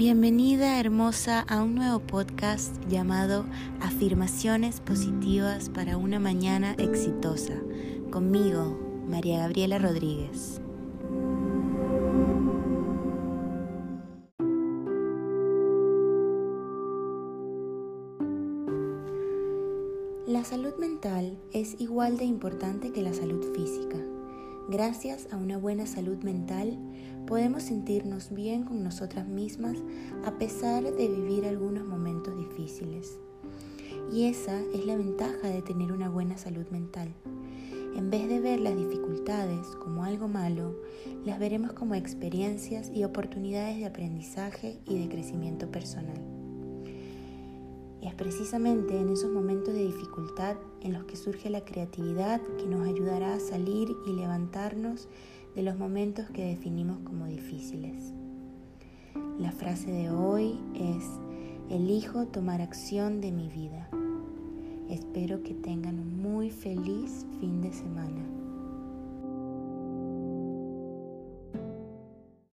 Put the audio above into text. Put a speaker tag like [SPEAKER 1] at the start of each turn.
[SPEAKER 1] Bienvenida hermosa a un nuevo podcast llamado Afirmaciones Positivas para una Mañana Exitosa. Conmigo, María Gabriela Rodríguez. La salud mental es igual de importante que la salud física. Gracias a una buena salud mental podemos sentirnos bien con nosotras mismas a pesar de vivir algunos momentos difíciles. Y esa es la ventaja de tener una buena salud mental. En vez de ver las dificultades como algo malo, las veremos como experiencias y oportunidades de aprendizaje y de crecimiento personal. Precisamente en esos momentos de dificultad en los que surge la creatividad que nos ayudará a salir y levantarnos de los momentos que definimos como difíciles. La frase de hoy es, elijo tomar acción de mi vida. Espero que tengan un muy feliz fin de semana.